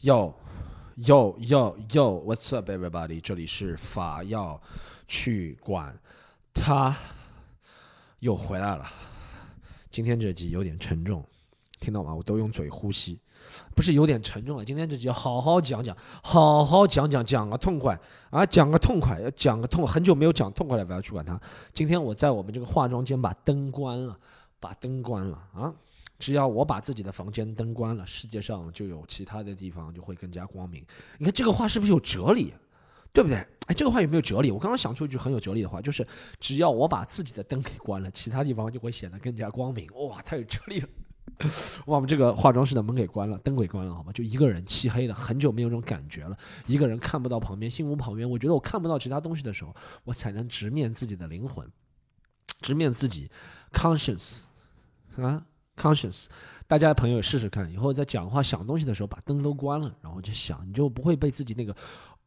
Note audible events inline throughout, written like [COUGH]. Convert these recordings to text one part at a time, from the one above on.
Yo Yo Yo Yo，What's up everybody？这里是法要去管他，又回来了。今天这集有点沉重，听到吗？我都用嘴呼吸，不是有点沉重了。今天这集要好好讲讲，好好讲讲，讲个痛快啊，讲个痛快，要讲个痛。很久没有讲痛快了，不要去管他。今天我在我们这个化妆间把灯关了，把灯关了啊。只要我把自己的房间灯关了，世界上就有其他的地方就会更加光明。你看这个话是不是有哲理？对不对？哎，这个话有没有哲理？我刚刚想出一句很有哲理的话，就是只要我把自己的灯给关了，其他地方就会显得更加光明。哇，太有哲理了！[LAUGHS] 我把我们这个化妆室的门给关了，灯给关了，好吗？就一个人漆黑的，很久没有这种感觉了。一个人看不到旁边，心无旁骛。我觉得我看不到其他东西的时候，我才能直面自己的灵魂，直面自己，conscience 啊。conscious，大家朋友试试看，以后在讲话想东西的时候，把灯都关了，然后就想，你就不会被自己那个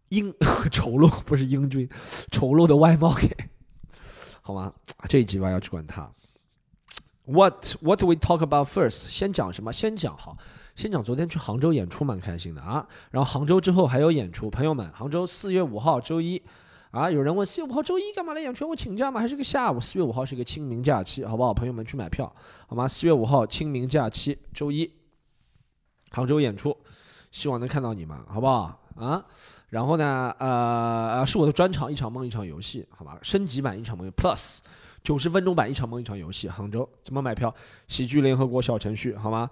英 [LAUGHS] 丑陋不是英俊丑陋的外貌给好吗？这一集吧要去管他。What What we talk about first？先讲什么？先讲好，先讲昨天去杭州演出蛮开心的啊。然后杭州之后还有演出，朋友们，杭州四月五号周一。啊！有人问四月五号周一干嘛来演出？我请假吗？还是个下午？四月五号是一个清明假期，好不好？朋友们去买票，好吗？四月五号清明假期，周一，杭州演出，希望能看到你们，好不好？啊！然后呢？呃，是我的专场，一场梦一场游戏，好吧？升级版一场梦 Plus，九十分钟版一场梦一场游戏，杭州怎么买票？喜剧联合国小程序，好吗？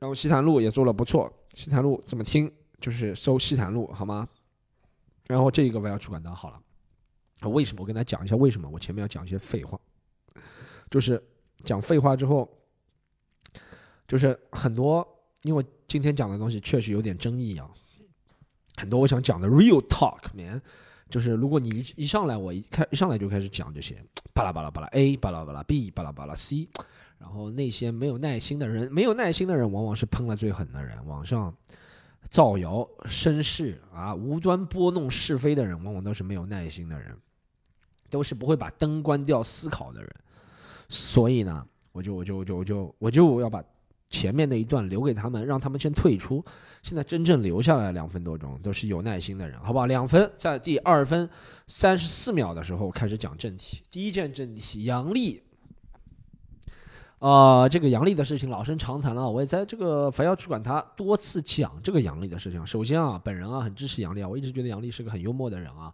然后西坛路也做了不错，西坛路怎么听？就是搜西坛路，好吗？然后这个我要去管他好了，为什么？我跟他讲一下为什么。我前面要讲一些废话，就是讲废话之后，就是很多，因为今天讲的东西确实有点争议啊，很多我想讲的 real talk，man，就是如果你一一上来我一开一上来就开始讲这些巴拉巴拉巴拉 A 巴拉巴拉 B 巴拉巴拉 C，然后那些没有耐心的人，没有耐心的人往往是喷了最狠的人，网上。造谣生事啊，无端拨弄是非的人，往往都是没有耐心的人，都是不会把灯关掉思考的人。所以呢，我就我就我就我就我就要把前面那一段留给他们，让他们先退出。现在真正留下来两分多钟，都是有耐心的人，好不好？两分，在第二分三十四秒的时候开始讲正题。第一件正题，杨笠。啊，这个杨笠的事情老生常谈了，我也在这个凡要去管他多次讲这个杨笠的事情。首先啊，本人啊很支持杨笠啊，我一直觉得杨笠是个很幽默的人啊，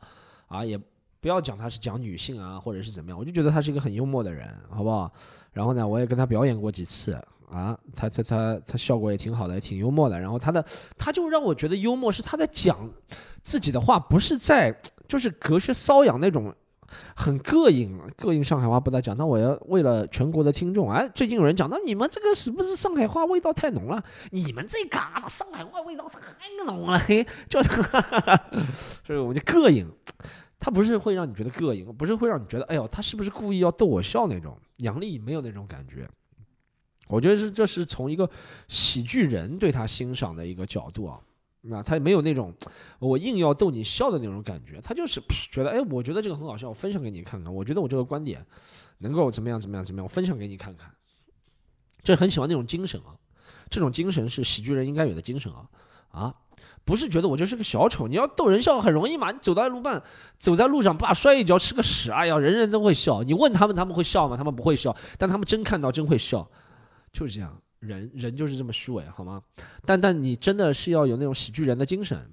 啊也不要讲他是讲女性啊或者是怎么样，我就觉得他是一个很幽默的人，好不好？然后呢，我也跟他表演过几次啊，他他他他效果也挺好的，挺幽默的。然后他的他就让我觉得幽默是他在讲自己的话，不是在就是隔靴搔痒那种。很膈应，膈应上海话不咋讲。那我要为了全国的听众，哎，最近有人讲，那你们这个是不是上海话味道太浓了？你们这嘎达上海话味道太浓了，嘿，就是，[LAUGHS] 所以我就膈应。他不是会让你觉得膈应，不是会让你觉得，哎呦，他是不是故意要逗我笑那种？杨笠没有那种感觉。我觉得是，这是从一个喜剧人对他欣赏的一个角度啊。那他没有那种我硬要逗你笑的那种感觉，他就是觉得哎，我觉得这个很好笑，我分享给你看看。我觉得我这个观点能够怎么样怎么样怎么样，我分享给你看看。这很喜欢那种精神啊，这种精神是喜剧人应该有的精神啊啊，不是觉得我就是个小丑，你要逗人笑很容易嘛，你走在路半，走在路上爸摔一跤吃个屎，哎呀，人人都会笑。你问他们，他们会笑吗？他们不会笑，但他们真看到真会笑，就是这样。人人就是这么虚伪，好吗？但但你真的是要有那种喜剧人的精神，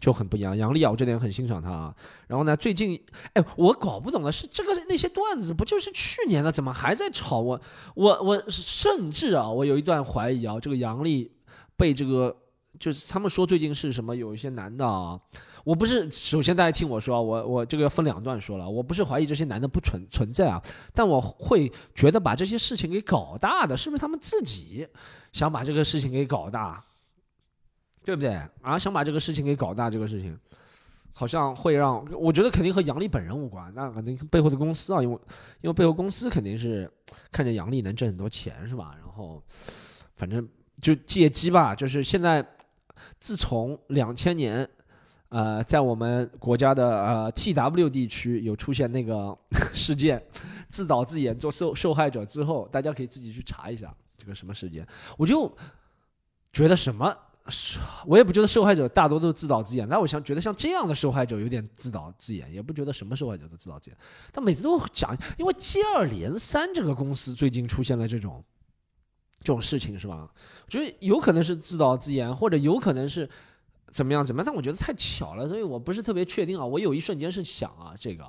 就很不一样。杨丽啊，我这点很欣赏他啊。然后呢，最近，哎，我搞不懂的是，这个那些段子不就是去年的，怎么还在炒？我我我甚至啊，我有一段怀疑啊，这个杨丽被这个，就是他们说最近是什么，有一些男的啊。我不是，首先大家听我说，我我这个分两段说了。我不是怀疑这些男的不存存在啊，但我会觉得把这些事情给搞大的，是不是他们自己想把这个事情给搞大，对不对啊？想把这个事情给搞大，这个事情好像会让我觉得肯定和杨笠本人无关，那肯定背后的公司啊，因为因为背后公司肯定是看着杨笠能挣很多钱，是吧？然后反正就借机吧，就是现在自从两千年。呃，在我们国家的呃 T W 地区有出现那个 [LAUGHS] 事件，自导自演做受受害者之后，大家可以自己去查一下这个什么事件。我就觉得什么，我也不觉得受害者大多都自导自演，但我想觉得像这样的受害者有点自导自演，也不觉得什么受害者都自导自演。他每次都讲，因为接二连三这个公司最近出现了这种这种事情，是吧？我觉得有可能是自导自演，或者有可能是怎么样怎么样，但我觉得太巧了，所以我不是特别确定啊。我有一瞬间是想啊这个，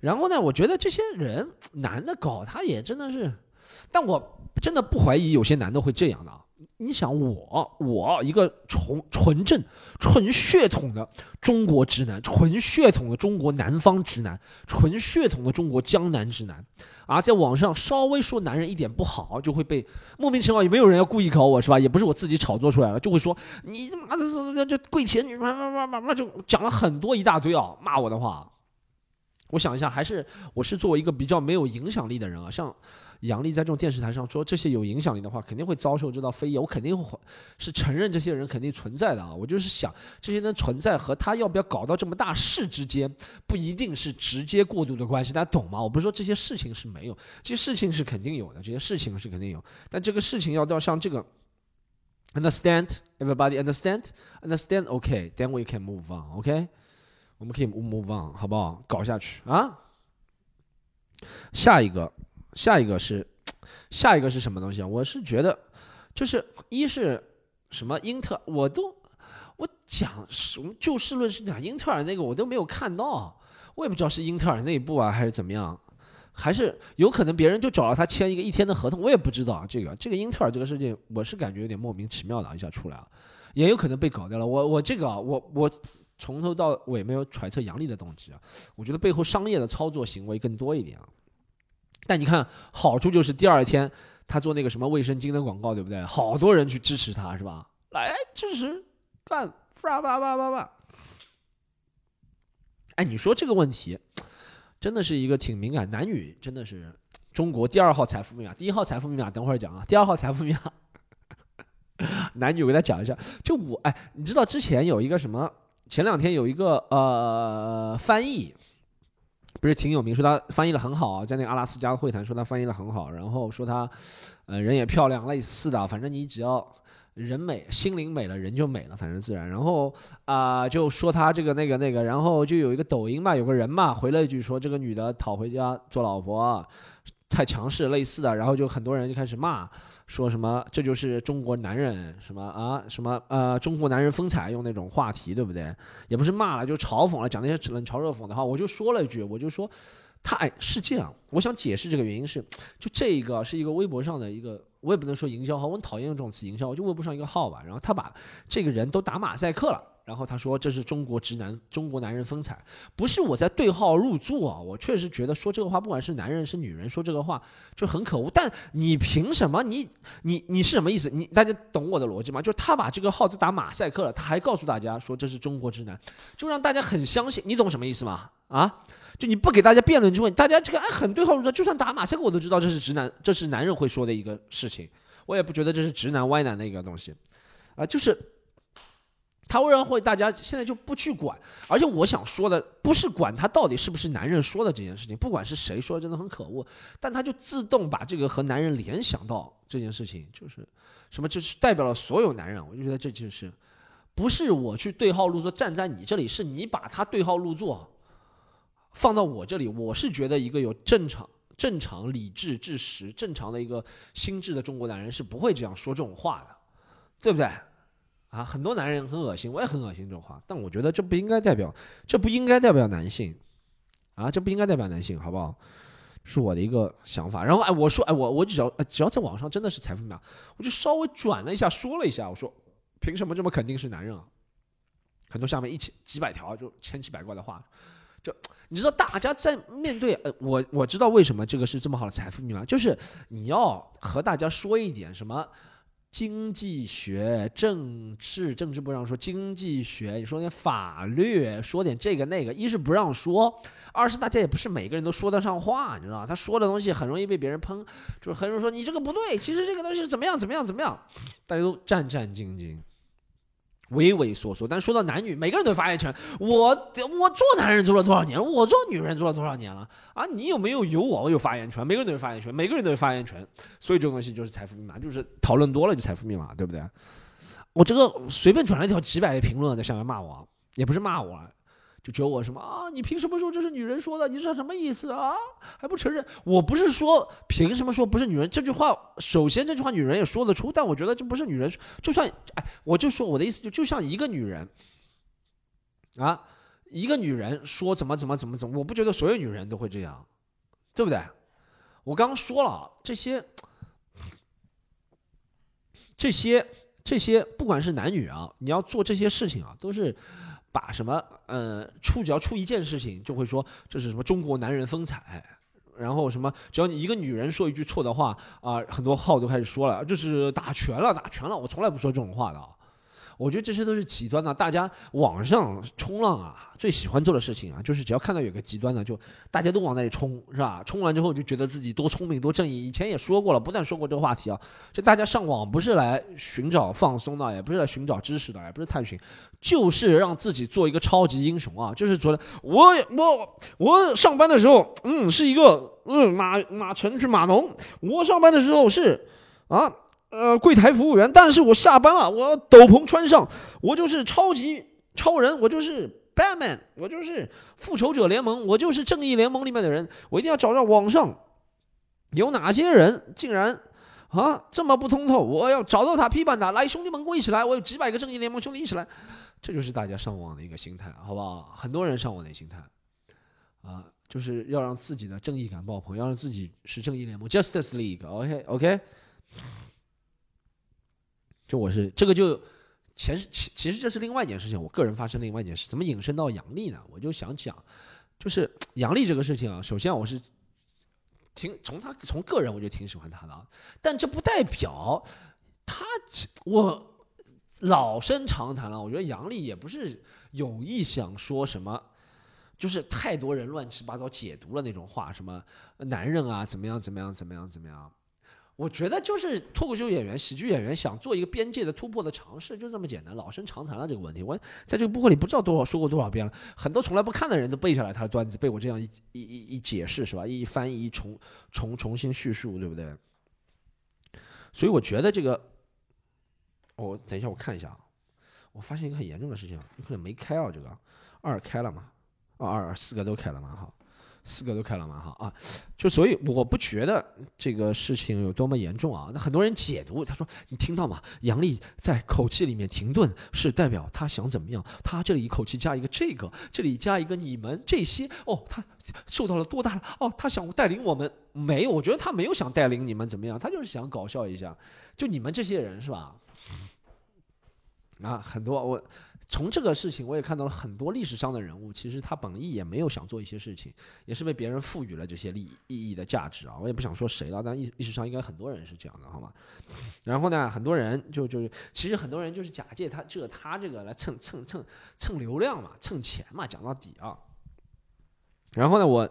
然后呢，我觉得这些人男的搞他也真的是，但我真的不怀疑有些男的会这样的啊。你想我，我一个纯纯正、纯血统的中国直男，纯血统的中国南方直男，纯血统的中国江南直男，啊，在网上稍微说男人一点不好，就会被莫名其妙，也没有人要故意搞我，是吧？也不是我自己炒作出来了，就会说你他妈的这这跪舔女，妈妈妈妈就讲了很多一大堆啊，骂我的话。我想一下，还是我是作为一个比较没有影响力的人啊，像。杨笠在这种电视台上说这些有影响力的话，肯定会遭受这道非议。我肯定会是承认这些人肯定存在的啊。我就是想，这些人存在和他要不要搞到这么大事之间，不一定是直接过渡的关系，大家懂吗？我不是说这些事情是没有，这些事情是肯定有的，这些事情是肯定有。但这个事情要到像这个，understand everybody understand understand OK then we can move on OK，我们可以 move on 好不好？搞下去啊，下一个。下一个是，[TSK] 下一个是什么东西啊？我是觉得，就是一是什么英特尔，我都我讲什么就事论事讲，英特尔那个我都没有看到，我也不知道是英特尔内部啊还是怎么样，还是有可能别人就找了他签一个一天的合同，我也不知道这个这个英特尔这个事情，我是感觉有点莫名其妙的一下出来了，也有可能被搞掉了。我我这个我我从头到尾没有揣测杨笠的动机啊，我觉得背后商业的操作行为更多一点啊。但你看，好处就是第二天他做那个什么卫生巾的广告，对不对？好多人去支持他，是吧？来支持，干，叭叭叭叭叭。哎，你说这个问题，真的是一个挺敏感。男女真的是中国第二号财富密码，第一号财富密码等会儿讲啊。第二号财富密码，[LAUGHS] 男女我给他讲一下。就我哎，你知道之前有一个什么？前两天有一个呃翻译。不是挺有名，说他翻译的很好啊，在那个阿拉斯加会谈说他翻译的很好，然后说他，呃，人也漂亮，类似的，反正你只要人美，心灵美了，人就美了，反正自然。然后啊，就说他这个那个那个，然后就有一个抖音嘛，有个人嘛回了一句说这个女的讨回家做老婆。太强势，类似的，然后就很多人就开始骂，说什么这就是中国男人什么啊什么呃中国男人风采，用那种话题，对不对？也不是骂了，就嘲讽了，讲那些冷嘲热讽的话。我就说了一句，我就说，他哎是这样，我想解释这个原因是，就这一个是一个微博上的一个，我也不能说营销号，我很讨厌用这种词营销，我就微博上一个号吧，然后他把这个人都打马赛克了。然后他说：“这是中国直男，中国男人风采，不是我在对号入座啊！我确实觉得说这个话，不管是男人是女人说这个话就很可恶。但你凭什么？你你你是什么意思？你大家懂我的逻辑吗？就是他把这个号都打马赛克了，他还告诉大家说这是中国直男，就让大家很相信。你懂什么意思吗？啊？就你不给大家辩论就问，大家这个哎很对号入座，就算打马赛克我都知道这是直男，这是男人会说的一个事情。我也不觉得这是直男歪男的一个东西，啊，就是。”他为什么会大家现在就不去管？而且我想说的不是管他到底是不是男人说的这件事情，不管是谁说，真的很可恶。但他就自动把这个和男人联想到这件事情，就是什么，就是代表了所有男人。我就觉得这就是，不是我去对号入座站在你这里，是你把他对号入座放到我这里。我是觉得一个有正常、正常、理智、智识、正常的一个心智的中国男人是不会这样说这种话的，对不对？啊，很多男人很恶心，我也很恶心这种话，但我觉得这不应该代表，这不应该代表男性，啊，这不应该代表男性，好不好？是我的一个想法。然后哎，我说哎，我我只要只要在网上真的是财富密码，我就稍微转了一下，说了一下，我说凭什么这么肯定是男人啊？很多下面一千几百条就千奇百怪的话，就你知道大家在面对呃，我我知道为什么这个是这么好的财富密码，就是你要和大家说一点什么。经济学、政治，政治不让说；经济学，你说点法律，说点这个那个，一是不让说，二是大家也不是每个人都说得上话，你知道吧？他说的东西很容易被别人喷，就是很容易说你这个不对，其实这个东西怎么样怎么样怎么样，大家都战战兢兢。畏畏缩缩，但说到男女，每个人都有发言权。我我做男人做了多少年？我做女人做了多少年了？啊，你有没有有我有发言权？每个人都有发言权，每个人都有发言权。所以这个东西就是财富密码，就是讨论多了就财富密码，对不对？我这个随便转了一条几百的评论在下面骂我，也不是骂我，就觉得我什么啊？你凭什么说这是女人说的？你是什么意思啊？还不承认？我不是说凭什么说不是女人这句话，首先这句话女人也说得出，但我觉得这不是女人，就算哎，我就说我的意思就就像一个女人啊，一个女人说怎么怎么怎么怎么，我不觉得所有女人都会这样，对不对？我刚刚说了这些，这些。这些不管是男女啊，你要做这些事情啊，都是把什么呃出只要出一件事情，就会说这是什么中国男人风采，然后什么只要你一个女人说一句错的话啊，很多号都开始说了，就是打拳了，打拳了，我从来不说这种话的啊。我觉得这些都是极端的，大家网上冲浪啊，最喜欢做的事情啊，就是只要看到有个极端的，就大家都往那里冲，是吧？冲完之后就觉得自己多聪明、多正义。以前也说过了，不断说过这个话题啊。就大家上网不是来寻找放松的，也不是来寻找知识的，也不是探寻，就是让自己做一个超级英雄啊！就是觉得我我我上班的时候，嗯，是一个嗯马马城是码农，我上班的时候是啊。呃，柜台服务员，但是我下班了，我斗篷穿上，我就是超级超人，我就是 Batman，我就是复仇者联盟，我就是正义联盟里面的人，我一定要找到网上有哪些人竟然啊这么不通透，我要找到他批判他，来兄弟们跟我一起来，我有几百个正义联盟兄弟一起来，这就是大家上网的一个心态，好不好？很多人上网的心态啊，就是要让自己的正义感爆棚，要让自己是正义联盟 Justice League，OK OK。就我是这个就，前其其实这是另外一件事情，我个人发生另外一件事，怎么引申到杨笠呢？我就想讲，就是杨笠这个事情啊，首先我是挺从他从个人我就挺喜欢他的，但这不代表他我老生常谈了，我觉得杨笠也不是有意想说什么，就是太多人乱七八糟解读了那种话，什么男人啊怎么样怎么样怎么样怎么样。我觉得就是脱口秀演员、喜剧演员想做一个边界的突破的尝试，就这么简单，老生常谈了这个问题。我在这个播客里不知道多少说过多少遍了，很多从来不看的人都背下来他的段子，被我这样一一一一解释是吧？一翻译、重重重新叙述，对不对？所以我觉得这个，我等一下我看一下啊，我发现一个很严重的事情，你可能没开啊，这个二开了嘛？二二四个都开了嘛好。四个都开了蛮好啊，就所以我不觉得这个事情有多么严重啊。那很多人解读，他说你听到吗？杨丽在口气里面停顿，是代表他想怎么样？他这里一口气加一个这个，这里加一个你们这些哦，他受到了多大了？哦，他想带领我们？没有，我觉得他没有想带领你们怎么样，他就是想搞笑一下。就你们这些人是吧？啊，很多我。从这个事情，我也看到了很多历史上的人物，其实他本意也没有想做一些事情，也是被别人赋予了这些利意义的价值啊。我也不想说谁了，但历历史上应该很多人是这样的，好吗？然后呢，很多人就就其实很多人就是假借他这他这个来蹭蹭蹭蹭流量嘛，蹭钱嘛，讲到底啊。然后呢，我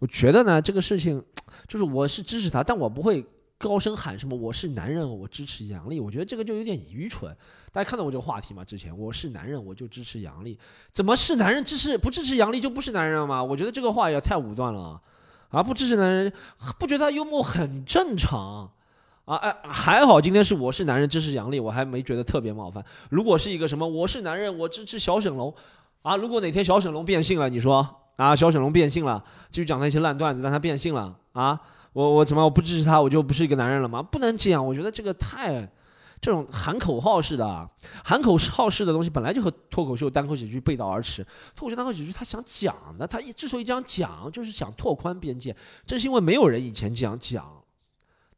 我觉得呢，这个事情就是我是支持他，但我不会。高声喊什么？我是男人，我支持杨笠。我觉得这个就有点愚蠢。大家看到我这个话题吗？之前我是男人，我就支持杨笠。怎么是男人支持不支持杨笠就不是男人了吗？我觉得这个话也太武断了啊！不支持男人，不觉得他幽默很正常啊？哎，还好今天是我是男人支持杨笠，我还没觉得特别冒犯。如果是一个什么我是男人，我支持小沈龙啊？如果哪天小沈龙变性了，你说啊？小沈龙变性了，继续讲那些烂段子，但他变性了啊？我我怎么我不支持他，我就不是一个男人了吗？不能这样，我觉得这个太，这种喊口号式的，喊口号式的东西本来就和脱口秀、单口喜剧背道而驰。脱口秀、单口喜剧他想讲的，他之所以这样讲，就是想拓宽边界。正是因为没有人以前这样讲，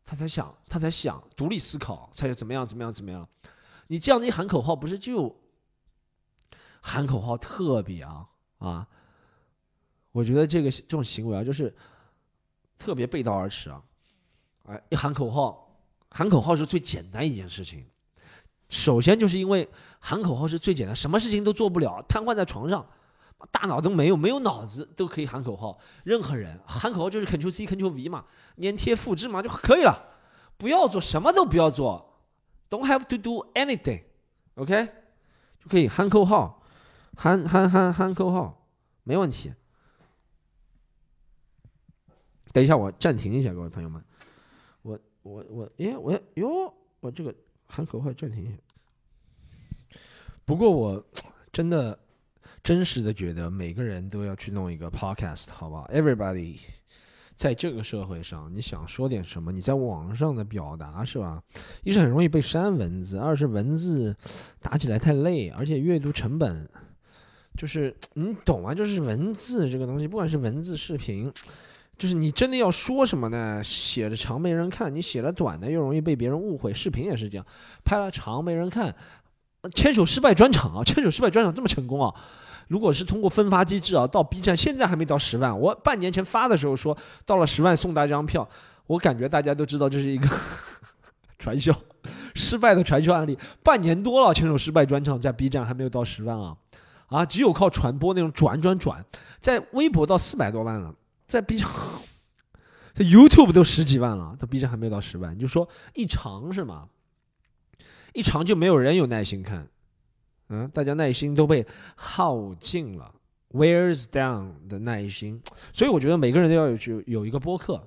他才想，他才想独立思考，才怎么样怎么样怎么样。你这样子一喊口号，不是就喊口号特别啊啊？我觉得这个这种行为啊，就是。特别背道而驰啊！哎，一喊口号，喊口号是最简单一件事情。首先就是因为喊口号是最简单，什么事情都做不了，瘫痪在床上，大脑都没有，没有脑子都可以喊口号。任何人喊口号就是 Ctrl C Ctrl V 嘛，粘贴复制嘛就可以了。不要做什么都不要做，Don't have to do anything，OK，就可以喊口号，喊喊喊喊口号，没问题。等一下，我暂停一下，各位朋友们，我我我，哎，我哟，我这个喊口号暂停一下。不过我 [TSK] 真的真实的觉得每个人都要去弄一个 podcast，好吧？Everybody，在这个社会上，你想说点什么，你在网上的表达是吧？一是很容易被删文字，二是文字打起来太累，而且阅读成本就是你懂啊，就是文字这个东西，不管是文字、视频。就是你真的要说什么呢？写的长没人看，你写的短的又容易被别人误会。视频也是这样，拍了长没人看。牵手失败专场啊，牵手失败专场这么成功啊！如果是通过分发机制啊，到 B 站现在还没到十万。我半年前发的时候说到了十万送大家张票，我感觉大家都知道这是一个 [LAUGHS] 传销失败的传销案例。半年多了，牵手失败专场在 B 站还没有到十万啊！啊，只有靠传播那种转转转，在微博到四百多万了。在 B 站，这 YouTube 都十几万了，在 B 站还没有到十万。你就说一长是吗？一长就没有人有耐心看，嗯，大家耐心都被耗尽了，wears down 的耐心。所以我觉得每个人都要有有有一个播客。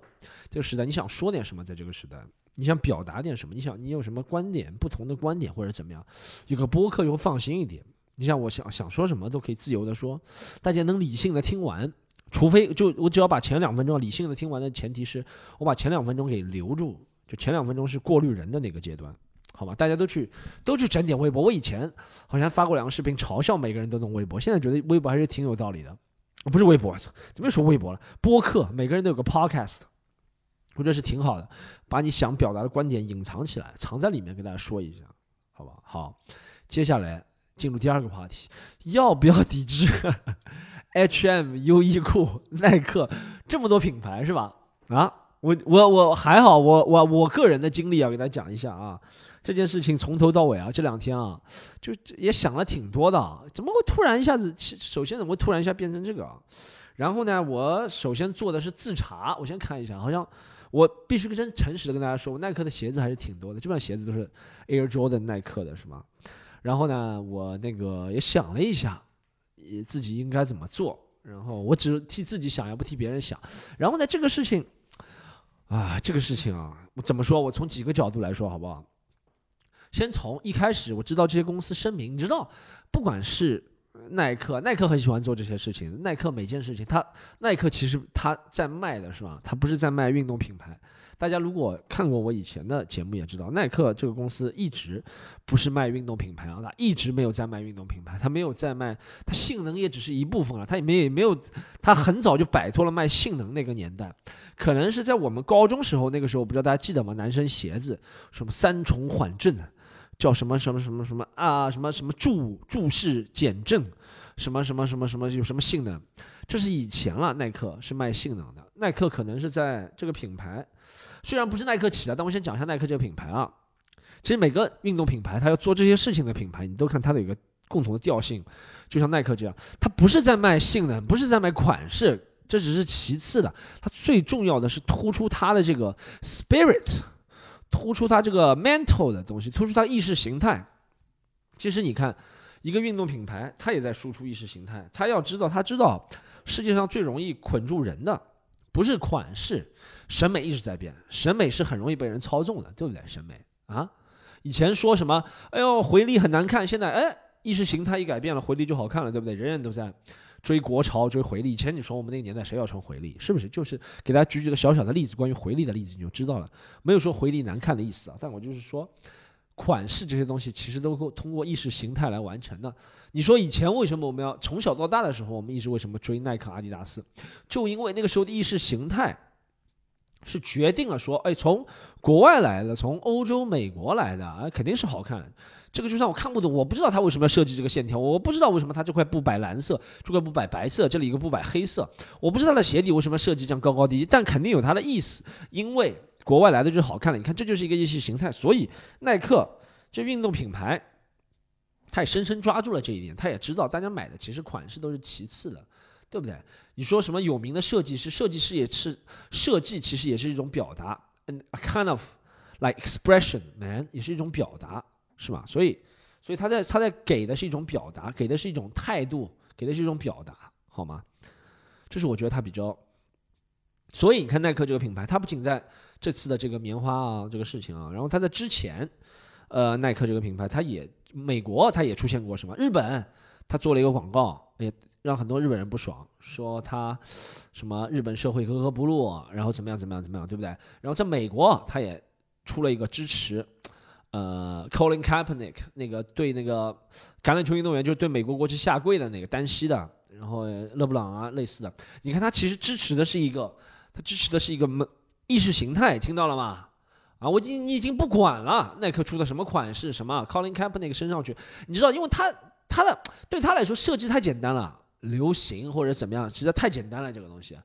这个时代，你想说点什么？在这个时代，你想表达点什么？你想你有什么观点？不同的观点或者怎么样？有个播客又放心一点。你像我想想说什么都可以自由的说，大家能理性的听完。除非就我只要把前两分钟理性的听完的前提是我把前两分钟给留住，就前两分钟是过滤人的那个阶段，好吧？大家都去都去整点微博。我以前好像发过两个视频嘲笑每个人都弄微博，现在觉得微博还是挺有道理的。不是微博，怎么又说微博了？播客，每个人都有个 podcast，我觉得是挺好的。把你想表达的观点隐藏起来，藏在里面，跟大家说一下，好吧？好，接下来进入第二个话题，要不要抵制？H&M、优衣库、[LAUGHS] 耐克这么多品牌是吧？啊，我我我还好，我我我个人的经历要给大家讲一下啊。这件事情从头到尾啊，这两天啊，就也想了挺多的。怎么会突然一下子？首先怎么会突然一下变成这个？然后呢，我首先做的是自查。我先看一下，好像我必须真诚实的跟大家说，耐克的鞋子还是挺多的，基本上鞋子都是 Air Jordan 耐克的，是吗？然后呢，我那个也想了一下。自己应该怎么做？然后我只替自己想，也不替别人想。然后呢，这个事情，啊，这个事情啊，我怎么说？我从几个角度来说，好不好？先从一开始，我知道这些公司声明，你知道，不管是耐克，耐克很喜欢做这些事情。耐克每件事情，他耐克其实他在卖的是吧？他不是在卖运动品牌。大家如果看过我以前的节目，也知道耐克这个公司一直不是卖运动品牌啊，它一直没有在卖运动品牌，它没有在卖，它性能也只是一部分了，它也没也没有，它很早就摆脱了卖性能那个年代，可能是在我们高中时候，那个时候不知道大家记得吗？男生鞋子什么三重缓震，叫什么什么什么什么啊，什么什么注注释减震，什么什么什么什么有什么性能，这是以前了，耐克是卖性能的，耐克可能是在这个品牌。虽然不是耐克起的，但我先讲一下耐克这个品牌啊。其实每个运动品牌，它要做这些事情的品牌，你都看它的一个共同的调性，就像耐克这样，它不是在卖性能，不是在卖款式，这只是其次的。它最重要的是突出它的这个 spirit，突出它这个 mental 的东西，突出它意识形态。其实你看，一个运动品牌，它也在输出意识形态。它要知道，它知道世界上最容易捆住人的。不是款式，审美一直在变，审美是很容易被人操纵的，对不对？审美啊，以前说什么，哎呦回力很难看，现在哎意识形态一改变了，回力就好看了，对不对？人人都在追国潮，追回力。以前你说我们那个年代谁要穿回力，是不是？就是给大家举几个小小的例子，关于回力的例子你就知道了，没有说回力难看的意思啊。但我就是说。款式这些东西其实都够通过意识形态来完成的。你说以前为什么我们要从小到大的时候，我们一直为什么追耐克、阿迪达斯？就因为那个时候的意识形态是决定了说，哎，从国外来的，从欧洲、美国来的，啊，肯定是好看。这个就算我看不懂，我不知道他为什么要设计这个线条，我不知道为什么他这块布摆蓝色，这块布摆白色，这里一个布摆黑色，我不知道他的鞋底为什么设计这样高高低低，但肯定有它的意思，因为。国外来的就好看了，你看这就是一个意识形态，所以耐克这运动品牌，他也深深抓住了这一点，他也知道大家买的其实款式都是其次的，对不对？你说什么有名的设计师，设计师也是设计，其实也是一种表达，a kind of like expression man，也是一种表达，是吧？所以，所以他在他在给的是一种表达，给的是一种态度，给的是一种表达，好吗？这是我觉得他比较，所以你看耐克这个品牌，它不仅在这次的这个棉花啊，这个事情啊，然后他在之前，呃，耐克这个品牌，他也美国它也出现过什么？日本它做了一个广告，也让很多日本人不爽，说它什么日本社会格格不入，然后怎么样怎么样怎么样，对不对？然后在美国，它也出了一个支持，呃，Colin Kaepernick 那个对那个橄榄球运动员，就是对美国国旗下跪的那个单膝的，然后勒布朗啊类似的，你看他其实支持的是一个，他支持的是一个意识形态，听到了吗？啊，我已经你已经不管了，耐克出的什么款式，什么 Colin Kaepernick 身上去，你知道，因为他他的对他来说设计太简单了，流行或者怎么样，实在太简单了这个东西，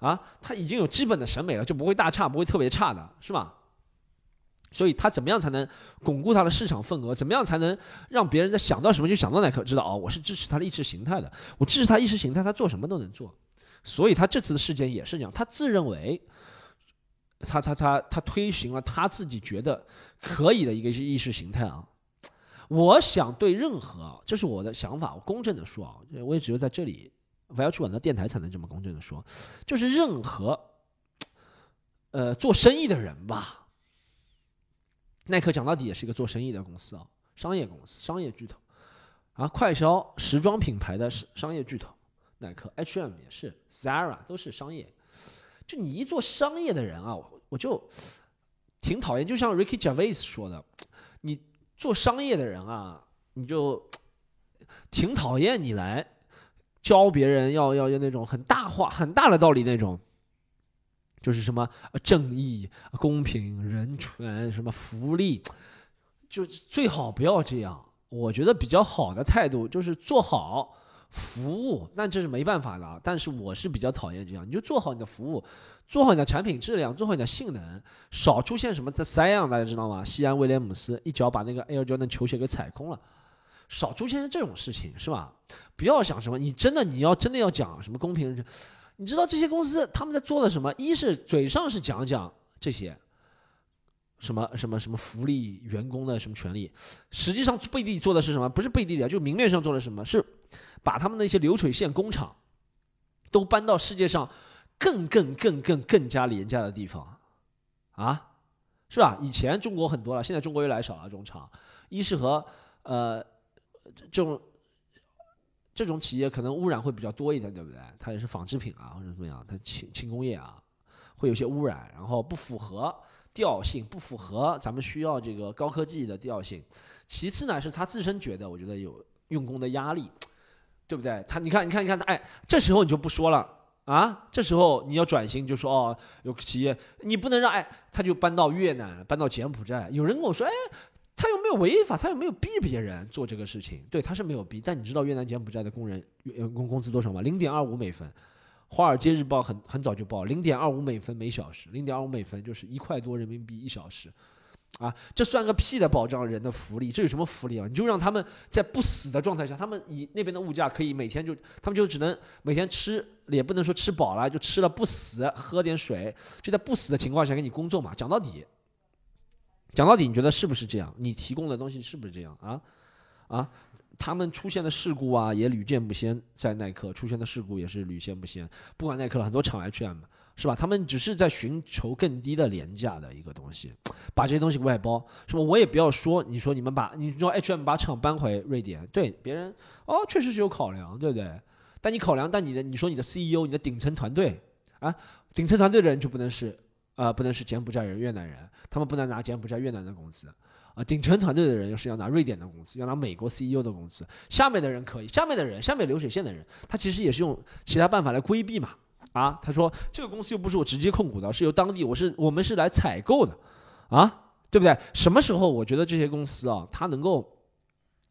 啊，他已经有基本的审美了，就不会大差，不会特别差的，是吧？所以他怎么样才能巩固他的市场份额？怎么样才能让别人在想到什么就想到耐克？知道哦，我是支持他的意识形态的，我支持他意识形态，他做什么都能做。所以他这次的事件也是这样，他自认为。他他他他推行了他自己觉得可以的一个意识形态啊！我想对任何，这是我的想法，我公正的说啊，我也只有在这里，我要去管的电台才能这么公正的说，就是任何，呃，做生意的人吧，耐克讲到底也是一个做生意的公司啊，商业公司、商业巨头啊，快销时装品牌的商商业巨头，耐克、H&M 也是，Zara 都是商业。就你一做商业的人啊，我我就挺讨厌。就像 Ricky Gervais 说的，你做商业的人啊，你就 [TSK] 挺讨厌你来教别人要要要那种很大话、很大的道理那种，就是什么正义、公平、人权、什么福利，就最好不要这样。我觉得比较好的态度就是做好。服务，那这是没办法的。但是我是比较讨厌这样，你就做好你的服务，做好你的产品质量，做好你的性能，少出现什么这三样，大家知道吗？西安威廉姆斯一脚把那个 Air Jordan 球鞋给踩空了，少出现这种事情是吧？不要想什么，你真的你要真的要讲什么公平，你知道这些公司他们在做的什么？一是嘴上是讲讲这些。什么什么什么福利员工的什么权利，实际上背地做的是什么？不是背地里啊，就明面上做的什么？是把他们那些流水线工厂都搬到世界上更更更更更加廉价的地方啊，是吧？以前中国很多了，现在中国越来越少了这种厂。一是和呃这种这种企业可能污染会比较多一点，对不对？它也是纺织品啊或者怎么样，它轻轻工业啊会有些污染，然后不符合。调性不符合咱们需要这个高科技的调性，其次呢是他自身觉得，我觉得有用工的压力，对不对？他你看你看你看他，哎，这时候你就不说了啊，这时候你要转型就说哦，有企业你不能让哎，他就搬到越南，搬到柬埔寨。有人跟我说，哎，他又没有违法，他又没有逼别人做这个事情，对，他是没有逼。但你知道越南柬埔寨的工人员工工资多少吗？零点二五美分。华尔街日报很很早就报零点二五美分每小时，零点二五美分就是一块多人民币一小时，啊，这算个屁的保障人的福利，这有什么福利啊？你就让他们在不死的状态下，他们以那边的物价可以每天就，他们就只能每天吃，也不能说吃饱了，就吃了不死，喝点水，就在不死的情况下给你工作嘛。讲到底，讲到底，你觉得是不是这样？你提供的东西是不是这样啊？啊？他们出现的事故啊，也屡见不鲜，在耐克出现的事故也是屡见不鲜。不管耐克了，很多厂 H&M 是吧？他们只是在寻求更低的廉价的一个东西，把这些东西外包，是吧？我也不要说，你说你们把你说 H&M 把厂搬回瑞典，对别人哦，确实是有考量，对不对？但你考量，但你的你说你的 CEO，你的顶层团队啊，顶层团队的人就不能是啊，不能是柬埔寨人、越南人，他们不能拿柬埔寨、越南的工资。啊，顶层团队的人是要拿瑞典的工资，要拿美国 CEO 的工资。下面的人可以，下面的人，下面流水线的人，他其实也是用其他办法来规避嘛。啊，他说这个公司又不是我直接控股的，是由当地，我是我们是来采购的，啊，对不对？什么时候我觉得这些公司啊，他能够。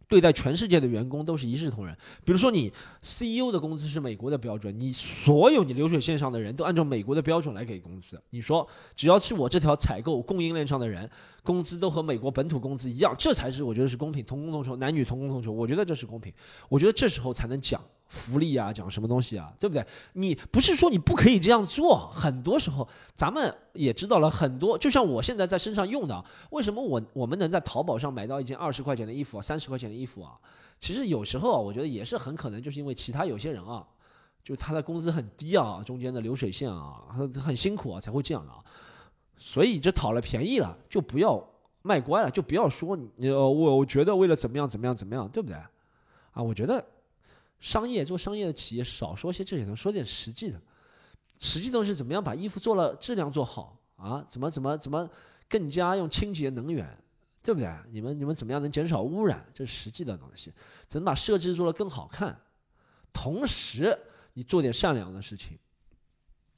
对待全世界的员工都是一视同仁。比如说，你 CEO 的工资是美国的标准，你所有你流水线上的人都按照美国的标准来给工资。你说，只要是我这条采购供应链上的人，工资都和美国本土工资一样，这才是我觉得是公平，同工同酬，男女同工同酬。我觉得这是公平。我觉得这时候才能讲。福利啊，讲什么东西啊，对不对？你不是说你不可以这样做，很多时候咱们也知道了很多。就像我现在在身上用的，为什么我我们能在淘宝上买到一件二十块钱的衣服，三十块钱的衣服啊？其实有时候啊，我觉得也是很可能就是因为其他有些人啊，就他的工资很低啊，中间的流水线啊，很很辛苦啊，才会这样的啊。所以这讨了便宜了，就不要卖乖了，就不要说你呃，我我觉得为了怎么样怎么样怎么样，对不对？啊，我觉得商业做商业的企业少说些这些东西，说点实际的。实际东西怎么样把衣服做了质量做好啊？怎么怎么怎么更加用清洁能源，对不对？你们你们怎么样能减少污染？这是实际的东西。怎么把设计做得更好看？同时你做点善良的事情。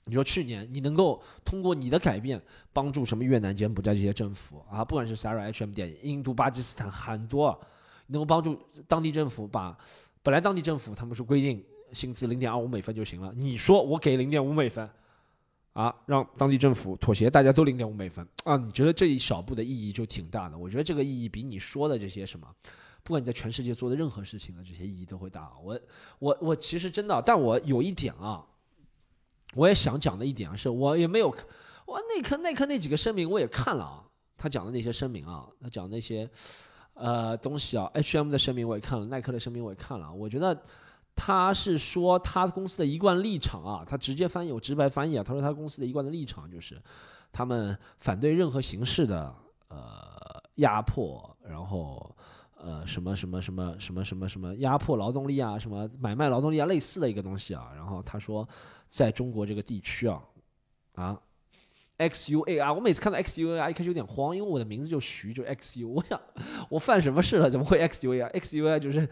你说去年你能够通过你的改变帮助什么越南、柬埔寨这些政府啊，不管是 Sarah H M 店、印度、巴基斯坦很多，能够帮助当地政府把本来当地政府他们是规定薪资零点二五美分就行了，你说我给零点五美分，啊，让当地政府妥协，大家都零点五美分啊，你觉得这一小步的意义就挺大的？我觉得这个意义比你说的这些什么，不管你在全世界做的任何事情的这些意义都会大。我我我其实真的，但我有一点啊。我也想讲的一点啊，是我也没有，我那克那克那几个声明我也看了啊，他讲的那些声明啊，他讲的那些呃东西啊，H&M 的声明我也看了，耐克的声明我也看了，我觉得他是说他公司的一贯立场啊，他直接翻译我直白翻译啊，他说他公司的一贯的立场就是他们反对任何形式的呃压迫，然后。呃，什么什么什么什么什么什么压迫劳动力啊，什么买卖劳动力啊，类似的一个东西啊。然后他说，在中国这个地区啊，啊，X U A R，我每次看到 X U A R 一开始有点慌，因为我的名字就徐，就 X U。我 [LAUGHS] 想我犯什么事了？怎么会 X U A R？X U A R 就是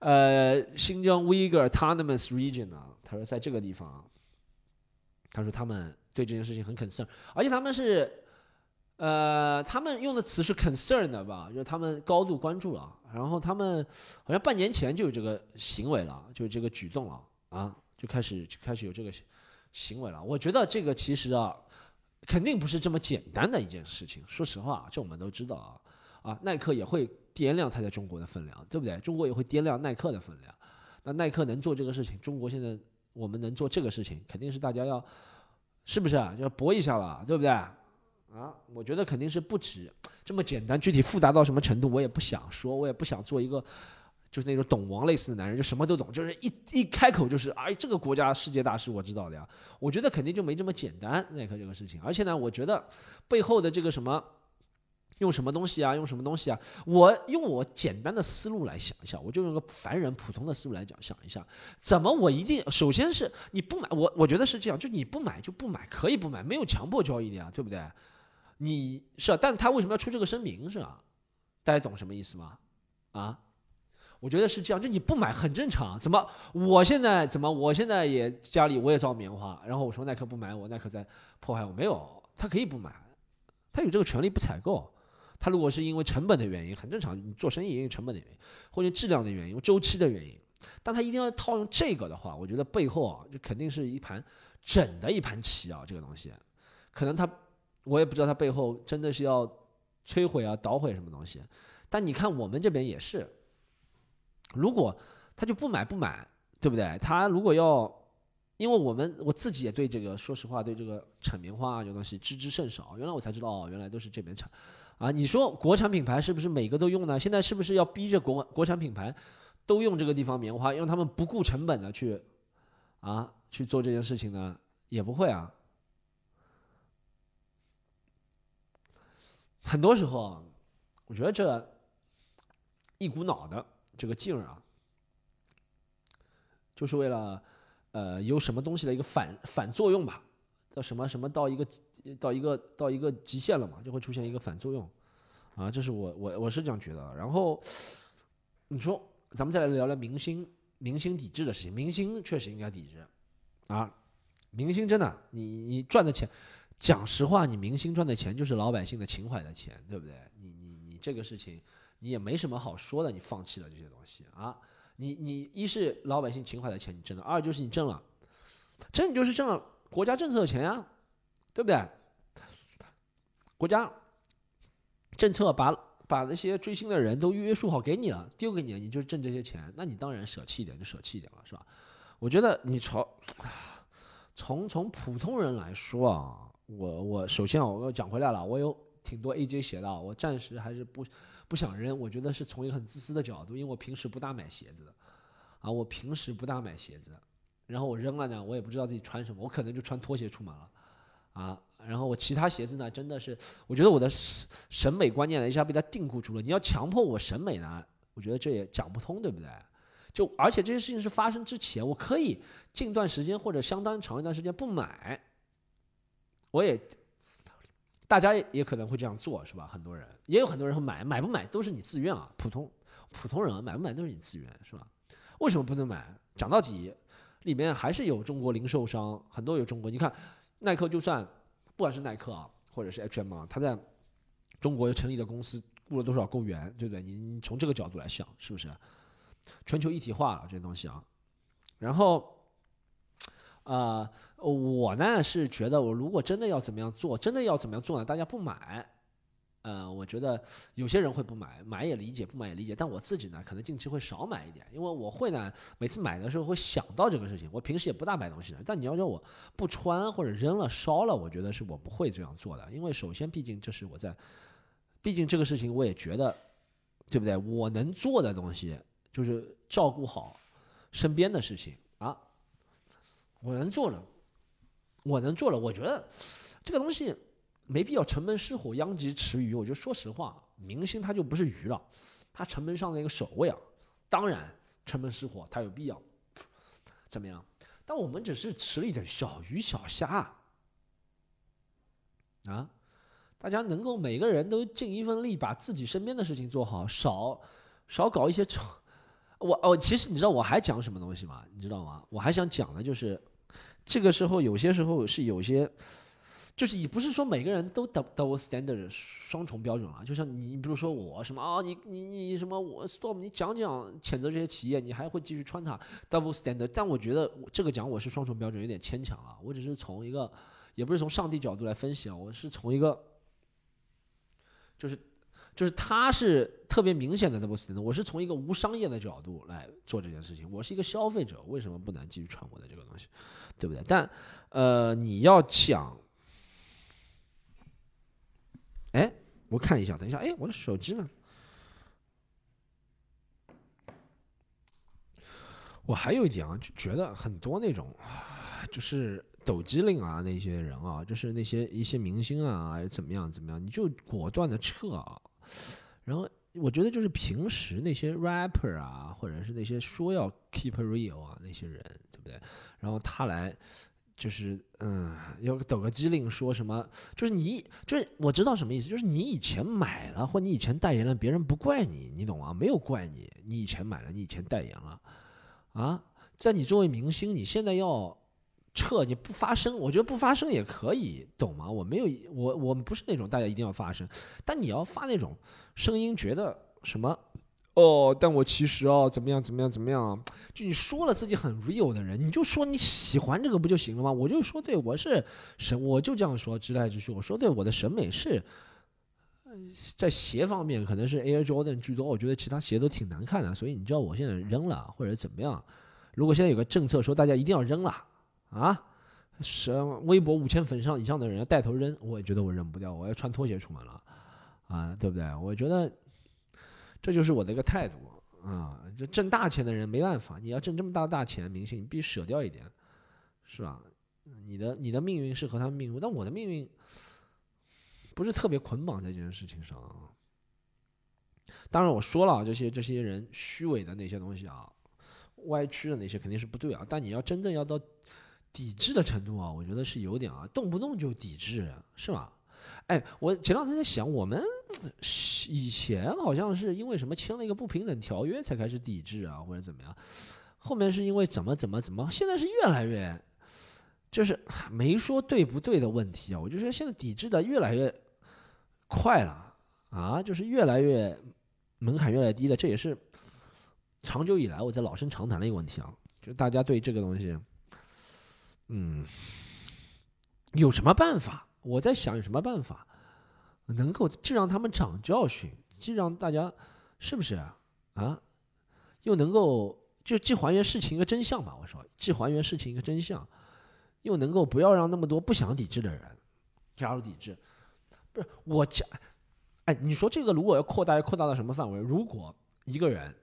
呃新疆维吾尔 Autonomous Region 啊。他说在这个地方，他说他们对这件事情很 concern，而且他们是。呃，他们用的词是 concern 的吧，就是他们高度关注了，然后他们好像半年前就有这个行为了，就这个举动了啊，就开始就开始有这个行为了。我觉得这个其实啊，肯定不是这么简单的一件事情。说实话，这我们都知道啊，啊，耐克也会掂量它在中国的分量，对不对？中国也会掂量耐克的分量。那耐克能做这个事情，中国现在我们能做这个事情，肯定是大家要，是不是啊？要搏一下了，对不对？啊，我觉得肯定是不止这么简单，具体复杂到什么程度，我也不想说，我也不想做一个就是那种懂王类似的男人，就什么都懂，就是一一开口就是哎，这个国家世界大事我知道的呀。我觉得肯定就没这么简单，耐克这个事情。而且呢，我觉得背后的这个什么，用什么东西啊，用什么东西啊，我用我简单的思路来想一下，我就用个凡人普通的思路来讲，想一下，怎么我一定首先是你不买，我我觉得是这样，就你不买就不买，可以不买，没有强迫交易的呀，对不对？你是啊，但他为什么要出这个声明是吧？大家懂什么意思吗？啊，我觉得是这样，就你不买很正常。怎么我现在怎么我现在也家里我也造棉花，然后我说耐克不买我，耐克在迫害我，没有，他可以不买，他有这个权利不采购。他如果是因为成本的原因，很正常，你做生意也有成本的原因，或者质量的原因、周期的原因。但他一定要套用这个的话，我觉得背后啊，就肯定是一盘整的一盘棋啊，这个东西，可能他。我也不知道他背后真的是要摧毁啊、捣毁什么东西，但你看我们这边也是，如果他就不买不买，对不对？他如果要，因为我们我自己也对这个，说实话，对这个产棉花啊这东西知之甚少。原来我才知道哦，原来都是这边产，啊，你说国产品牌是不是每个都用呢？现在是不是要逼着国国产品牌都用这个地方棉花，让他们不顾成本的去啊去做这件事情呢？也不会啊。很多时候，我觉得这一股脑的这个劲儿啊，就是为了呃有什么东西的一个反反作用吧，到什么什么到一个到一个到一个极限了嘛，就会出现一个反作用啊，这是我我我是这样觉得。然后你说咱们再来聊聊明星明星抵制的事情，明星确实应该抵制啊，明星真的你你赚的钱。讲实话，你明星赚的钱就是老百姓的情怀的钱，对不对？你你你这个事情，你也没什么好说的，你放弃了这些东西啊？你你一是老百姓情怀的钱你挣了，二就是你挣了，挣就是挣了国家政策的钱呀，对不对？国家政策把把那些追星的人都约束好给你了，丢给你了，你就挣这些钱，那你当然舍弃一点就舍弃一点了，是吧？我觉得你从从从普通人来说啊。我我首先我讲回来了，我有挺多 AJ 鞋的，我暂时还是不不想扔。我觉得是从一个很自私的角度，因为我平时不大买鞋子的，啊，我平时不大买鞋子，然后我扔了呢，我也不知道自己穿什么，我可能就穿拖鞋出门了，啊，然后我其他鞋子呢，真的是我觉得我的审美观念呢一下被他定固住了。你要强迫我审美呢，我觉得这也讲不通，对不对？就而且这些事情是发生之前，我可以近段时间或者相当长一段时间不买，我也大家也可能会这样做，是吧？很多人也有很多人会买，买不买都是你自愿啊。普通普通人买不买都是你自愿，是吧？为什么不能买？讲到底，里面还是有中国零售商，很多有中国。你看，耐克就算不管是耐克啊，或者是 H&M 啊，他在中国成立的公司雇了多少公务员，对不对？你从这个角度来想，是不是？全球一体化了这些东西啊，然后，呃，我呢是觉得，我如果真的要怎么样做，真的要怎么样做呢？大家不买，呃，我觉得有些人会不买，买也理解，不买也理解。但我自己呢，可能近期会少买一点，因为我会呢，每次买的时候会想到这个事情。我平时也不大买东西的，但你要叫我不穿或者扔了烧了，我觉得是我不会这样做的，因为首先，毕竟这是我在，毕竟这个事情我也觉得，对不对？我能做的东西。就是照顾好身边的事情，我能做了，我能做了。我觉得这个东西没必要城门失火殃及池鱼。我觉得说实话，明星他就不是鱼了，他城门上的一个守卫啊。当然，城门失火他有必要怎么样？但我们只是池里的小鱼小虾啊，大家能够每个人都尽一份力，把自己身边的事情做好，少少搞一些丑。我哦，其实你知道我还讲什么东西吗？你知道吗？我还想讲的就是，这个时候有些时候是有些，就是也不是说每个人都 double standard 双重标准了。就像你，比如说我什么啊，你你你什么我 stop，你讲讲谴责这些企业，你还会继续穿它 double standard。但我觉得这个讲我是双重标准有点牵强了。我只是从一个，也不是从上帝角度来分析啊，我是从一个，就是。就是他是特别明显的 double standard，我是从一个无商业的角度来做这件事情，我是一个消费者，为什么不能继续穿我的这个东西，对不对？但，呃，你要讲，哎，我看一下，等一下，哎，我的手机呢？我还有一点啊，就觉得很多那种，就是抖机灵啊，那些人啊，就是那些一些明星啊，怎么样怎么样，你就果断的撤啊。然后我觉得就是平时那些 rapper 啊，或者是那些说要 keep real 啊那些人，对不对？然后他来就是嗯，要抖个机灵说什么，就是你就是我知道什么意思，就是你以前买了或你以前代言了，别人不怪你，你懂吗？没有怪你，你以前买了，你以前代言了，啊，在你作为明星，你现在要。撤你不发声，我觉得不发声也可以，懂吗？我没有，我我们不是那种大家一定要发声，但你要发那种声音，觉得什么？哦，但我其实哦，怎么样，怎么样，怎么样？就你说了自己很 real 的人，你就说你喜欢这个不就行了吗？我就说对，我是审，我就这样说，直来直去。我说对，我的审美是，在鞋方面可能是 Air Jordan 居多，我觉得其他鞋都挺难看的，所以你知道我现在扔了或者怎么样？如果现在有个政策说大家一定要扔了。啊，是微博五千粉上以上的人要带头扔，我也觉得我扔不掉，我要穿拖鞋出门了，啊，对不对？我觉得这就是我的一个态度啊。这挣大钱的人没办法，你要挣这么大大钱，明星你必须舍掉一点，是吧？你的你的命运是和他们命运，但我的命运不是特别捆绑在这件事情上啊。当然我说了，这些这些人虚伪的那些东西啊，歪曲的那些肯定是不对啊。但你要真正要到。抵制的程度啊，我觉得是有点啊，动不动就抵制，是吧？哎，我前两天在想，我们以前好像是因为什么签了一个不平等条约才开始抵制啊，或者怎么样？后面是因为怎么怎么怎么？现在是越来越，就是没说对不对的问题啊。我就说现在抵制的越来越快了啊，就是越来越门槛越来越低了。这也是长久以来我在老生常谈的一个问题啊，就大家对这个东西。嗯，有什么办法？我在想有什么办法能够既让他们长教训，既让大家是不是啊？啊，又能够就既还原事情一个真相吧。我说，既还原事情一个真相，又能够不要让那么多不想抵制的人加入抵制。不是我讲，哎，你说这个如果要扩大，要扩大到什么范围？如果一个人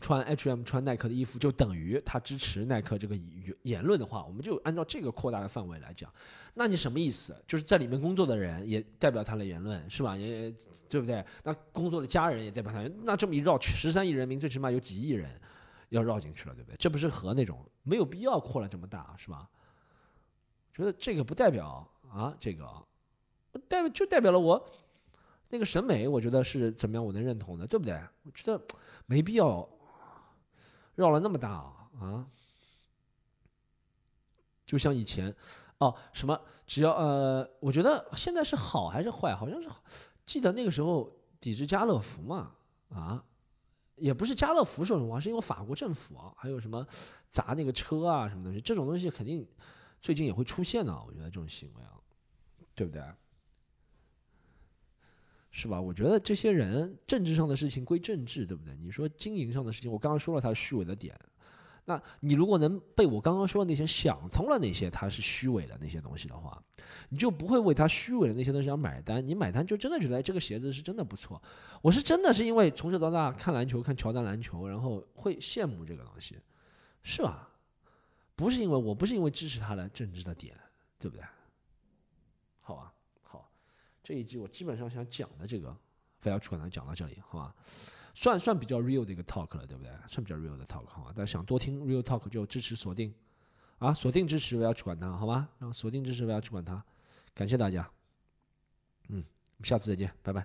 穿 H&M 穿耐克的衣服，就等于他支持耐克这个言言论的话，我们就按照这个扩大的范围来讲，那你什么意思？就是在里面工作的人也代表他的言论，是吧？也对不对？那工作的家人也代表他，那这么一绕，十三亿人民最起码有几亿人要绕进去了，对不对？这不是和那种没有必要扩了这么大，是吧？觉得这个不代表啊，这个代表就代表了我那个审美，我觉得是怎么样，我能认同的，对不对？我觉得没必要绕了那么大啊。就像以前哦，什么只要呃，我觉得现在是好还是坏？好像是记得那个时候抵制家乐福嘛啊，也不是家乐福说什么，是因为法国政府啊，还有什么砸那个车啊什么东西，这种东西肯定。最近也会出现的，我觉得这种行为啊，对不对？是吧？我觉得这些人政治上的事情归政治，对不对？你说经营上的事情，我刚刚说了他虚伪的点，那你如果能被我刚刚说的那些想通了那些他是虚伪的那些东西的话，你就不会为他虚伪的那些东西而买单。你买单就真的觉得这个鞋子是真的不错。我是真的是因为从小到大看篮球，看乔丹篮球，然后会羡慕这个东西，是吧？不是因为我不是因为支持他的政治的点，对不对？这一集我基本上想讲的这个，非要去管它讲到这里，好吧？算算比较 real 的一个 talk 了，对不对？算比较 real 的 talk，好吧？大家想多听 real talk 就支持锁定，啊，锁定支持不要去管它，好吗？然后锁定支持不要去管它，感谢大家，嗯，下次再见，拜拜。